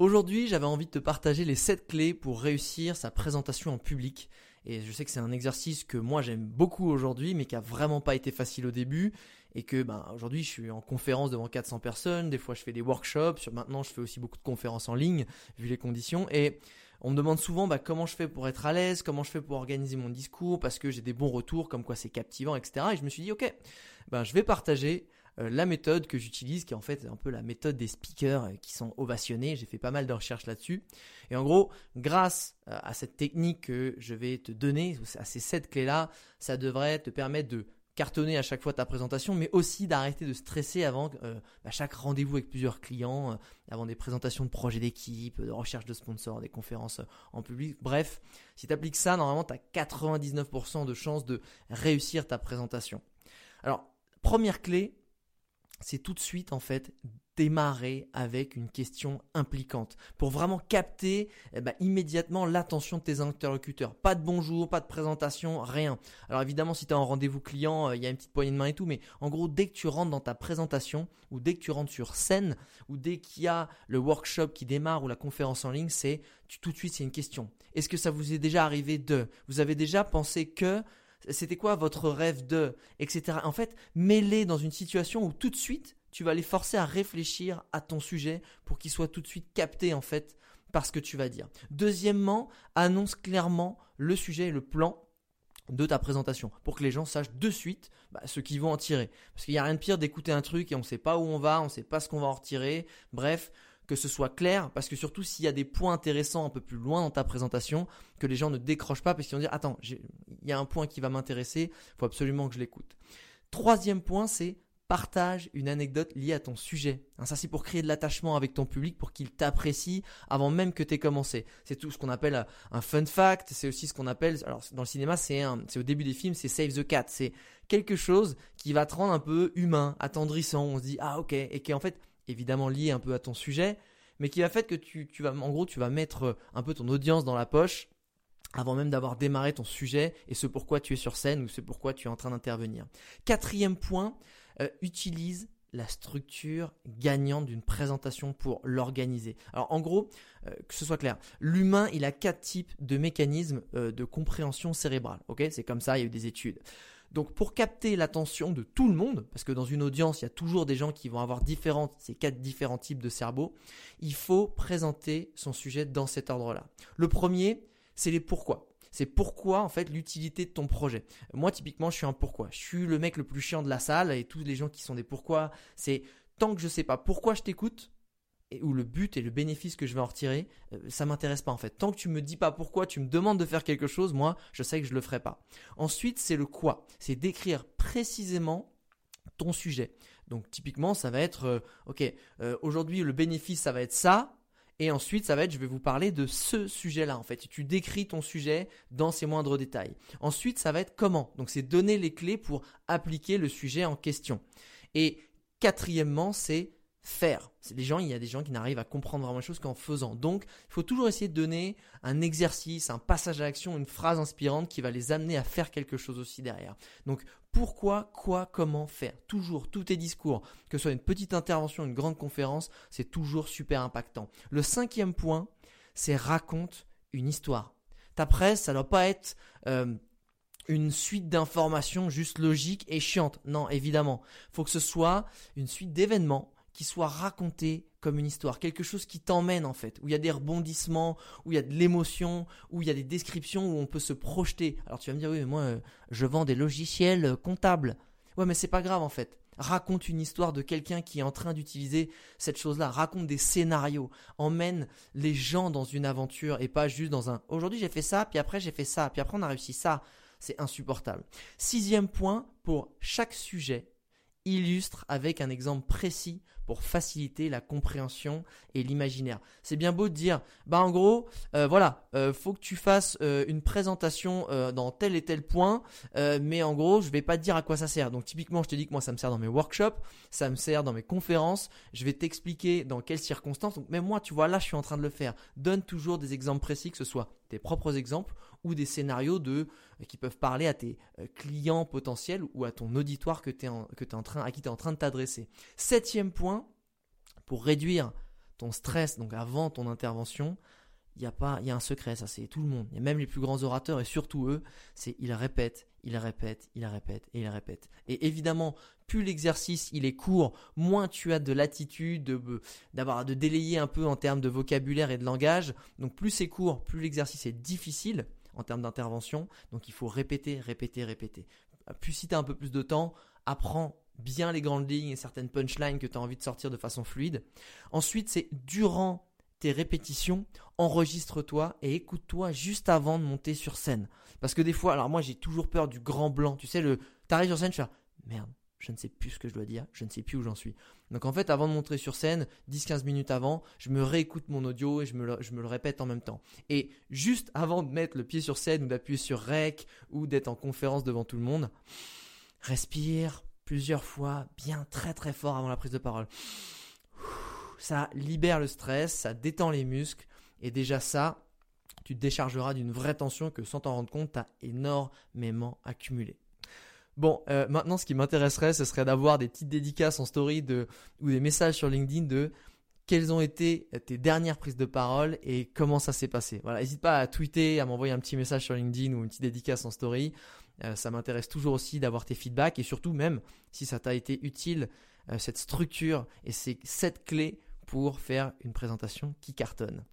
Aujourd'hui, j'avais envie de te partager les 7 clés pour réussir sa présentation en public. Et je sais que c'est un exercice que moi j'aime beaucoup aujourd'hui, mais qui a vraiment pas été facile au début. Et que ben, aujourd'hui, je suis en conférence devant 400 personnes. Des fois, je fais des workshops. Maintenant, je fais aussi beaucoup de conférences en ligne, vu les conditions. Et on me demande souvent bah, comment je fais pour être à l'aise, comment je fais pour organiser mon discours, parce que j'ai des bons retours, comme quoi c'est captivant, etc. Et je me suis dit, ok, ben, je vais partager la méthode que j'utilise, qui est en fait un peu la méthode des speakers euh, qui sont ovationnés. J'ai fait pas mal de recherches là-dessus. Et en gros, grâce euh, à cette technique que je vais te donner, à ces sept clés-là, ça devrait te permettre de cartonner à chaque fois ta présentation, mais aussi d'arrêter de stresser avant bah, chaque rendez-vous avec plusieurs clients, avant des présentations de projets d'équipe, de recherche de sponsors, des conférences en public. Bref, si tu appliques ça, normalement, tu as 99% de chances de réussir ta présentation. Alors, première clé, c'est tout de suite en fait démarrer avec une question impliquante pour vraiment capter eh ben, immédiatement l'attention de tes interlocuteurs. Pas de bonjour, pas de présentation, rien. Alors évidemment, si tu as un rendez-vous client, euh, il y a une petite poignée de main et tout, mais en gros, dès que tu rentres dans ta présentation ou dès que tu rentres sur scène ou dès qu'il y a le workshop qui démarre ou la conférence en ligne, c'est tout de suite c'est une question. Est-ce que ça vous est déjà arrivé de? Vous avez déjà pensé que c'était quoi votre rêve de, etc. En fait, mets-les dans une situation où tout de suite, tu vas les forcer à réfléchir à ton sujet pour qu'ils soient tout de suite captés, en fait, par ce que tu vas dire. Deuxièmement, annonce clairement le sujet et le plan de ta présentation pour que les gens sachent de suite bah, ce qu'ils vont en tirer. Parce qu'il n'y a rien de pire d'écouter un truc et on ne sait pas où on va, on ne sait pas ce qu'on va en retirer. Bref, que ce soit clair, parce que surtout s'il y a des points intéressants un peu plus loin dans ta présentation, que les gens ne décrochent pas parce qu'ils vont dire attends, il y a un point qui va m'intéresser, faut absolument que je l'écoute. Troisième point, c'est partage une anecdote liée à ton sujet. Hein, ça, c'est pour créer de l'attachement avec ton public, pour qu'il t'apprécie avant même que tu aies commencé. C'est tout ce qu'on appelle un fun fact. C'est aussi ce qu'on appelle, alors dans le cinéma, c'est au début des films, c'est save the cat. C'est quelque chose qui va te rendre un peu humain, attendrissant. On se dit, ah ok, et qui en fait évidemment lié un peu à ton sujet, mais qui va faire que tu, vas, en gros, tu vas mettre euh, un peu ton audience dans la poche avant même d'avoir démarré ton sujet et ce pourquoi tu es sur scène ou ce pourquoi tu es en train d'intervenir. Quatrième point, euh, utilise la structure gagnante d'une présentation pour l'organiser. Alors en gros, euh, que ce soit clair, l'humain il a quatre types de mécanismes de compréhension cérébrale. C'est comme ça, il y a eu des études. Donc pour capter l'attention de tout le monde, parce que dans une audience, il y a toujours des gens qui vont avoir différentes, ces quatre différents types de cerveau, il faut présenter son sujet dans cet ordre-là. Le premier, c'est les pourquoi. C'est pourquoi en fait l'utilité de ton projet. Moi typiquement, je suis un pourquoi. Je suis le mec le plus chiant de la salle et tous les gens qui sont des pourquoi, c'est tant que je sais pas pourquoi je t'écoute, et où le but et le bénéfice que je vais en retirer, euh, ça m'intéresse pas en fait. Tant que tu me dis pas pourquoi, tu me demandes de faire quelque chose, moi, je sais que je le ferai pas. Ensuite, c'est le quoi. C'est d'écrire précisément ton sujet. Donc typiquement, ça va être, euh, ok, euh, aujourd'hui le bénéfice, ça va être ça. Et ensuite, ça va être, je vais vous parler de ce sujet-là, en fait. Tu décris ton sujet dans ses moindres détails. Ensuite, ça va être comment. Donc, c'est donner les clés pour appliquer le sujet en question. Et quatrièmement, c'est faire. Les gens, il y a des gens qui n'arrivent à comprendre vraiment les choses qu'en faisant. Donc, il faut toujours essayer de donner un exercice, un passage à l'action, une phrase inspirante qui va les amener à faire quelque chose aussi derrière. Donc, pourquoi, quoi, comment faire? Toujours, tous tes discours, que ce soit une petite intervention, une grande conférence, c'est toujours super impactant. Le cinquième point, c'est raconte une histoire. Ta presse, ça ne doit pas être euh, une suite d'informations juste logiques et chiantes. Non, évidemment. Faut que ce soit une suite d'événements qui soit raconté comme une histoire, quelque chose qui t'emmène en fait, où il y a des rebondissements, où il y a de l'émotion, où il y a des descriptions, où on peut se projeter. Alors tu vas me dire oui mais moi euh, je vends des logiciels euh, comptables. Ouais mais c'est pas grave en fait. Raconte une histoire de quelqu'un qui est en train d'utiliser cette chose-là. Raconte des scénarios. Emmène les gens dans une aventure et pas juste dans un aujourd'hui j'ai fait ça, puis après j'ai fait ça, puis après on a réussi ça. C'est insupportable. Sixième point, pour chaque sujet, illustre avec un exemple précis pour faciliter la compréhension et l'imaginaire. C'est bien beau de dire, bah en gros, euh, voilà, euh, faut que tu fasses euh, une présentation dans tel et tel point, mais en gros, je vais pas te dire à quoi ça sert. Donc typiquement, je te dis que moi, ça me sert dans mes workshops, ça me sert dans mes conférences, je vais t'expliquer dans quelles circonstances. Donc même moi, tu vois, là, je suis en train de le faire. Donne toujours des exemples précis, que ce soit tes propres exemples ou des scénarios de, qui peuvent parler à tes clients potentiels ou à ton auditoire que, que es en train, à qui tu es en train de t'adresser. Septième point, pour réduire ton stress, donc avant ton intervention, il y a pas, il y a un secret, ça c'est tout le monde. A même les plus grands orateurs et surtout eux, c'est ils répètent, ils répètent, ils répètent et ils répètent. Et évidemment, plus l'exercice il est court, moins tu as de latitude, de, d'avoir de délayer un peu en termes de vocabulaire et de langage. Donc plus c'est court, plus l'exercice est difficile en termes d'intervention. Donc il faut répéter, répéter, répéter. Plus si tu as un peu plus de temps, apprends bien les grandes lignes et certaines punchlines que tu as envie de sortir de façon fluide. Ensuite, c'est durant tes répétitions, enregistre-toi et écoute-toi juste avant de monter sur scène. Parce que des fois, alors moi j'ai toujours peur du grand blanc. Tu sais, le, t'arrives sur scène, je fais merde, je ne sais plus ce que je dois dire, je ne sais plus où j'en suis. Donc en fait, avant de monter sur scène, 10-15 minutes avant, je me réécoute mon audio et je me, le, je me le répète en même temps. Et juste avant de mettre le pied sur scène ou d'appuyer sur rec ou d'être en conférence devant tout le monde, respire, plusieurs fois, bien très très fort avant la prise de parole. Ça libère le stress, ça détend les muscles, et déjà ça, tu te déchargeras d'une vraie tension que sans t'en rendre compte, tu as énormément accumulé. Bon, euh, maintenant, ce qui m'intéresserait, ce serait d'avoir des petites dédicaces en story de, ou des messages sur LinkedIn de quelles ont été tes dernières prises de parole et comment ça s'est passé. Voilà, n'hésite pas à tweeter, à m'envoyer un petit message sur LinkedIn ou une petite dédicace en story. Euh, ça m'intéresse toujours aussi d'avoir tes feedbacks et surtout même si ça t'a été utile, euh, cette structure et ces sept clés pour faire une présentation qui cartonne.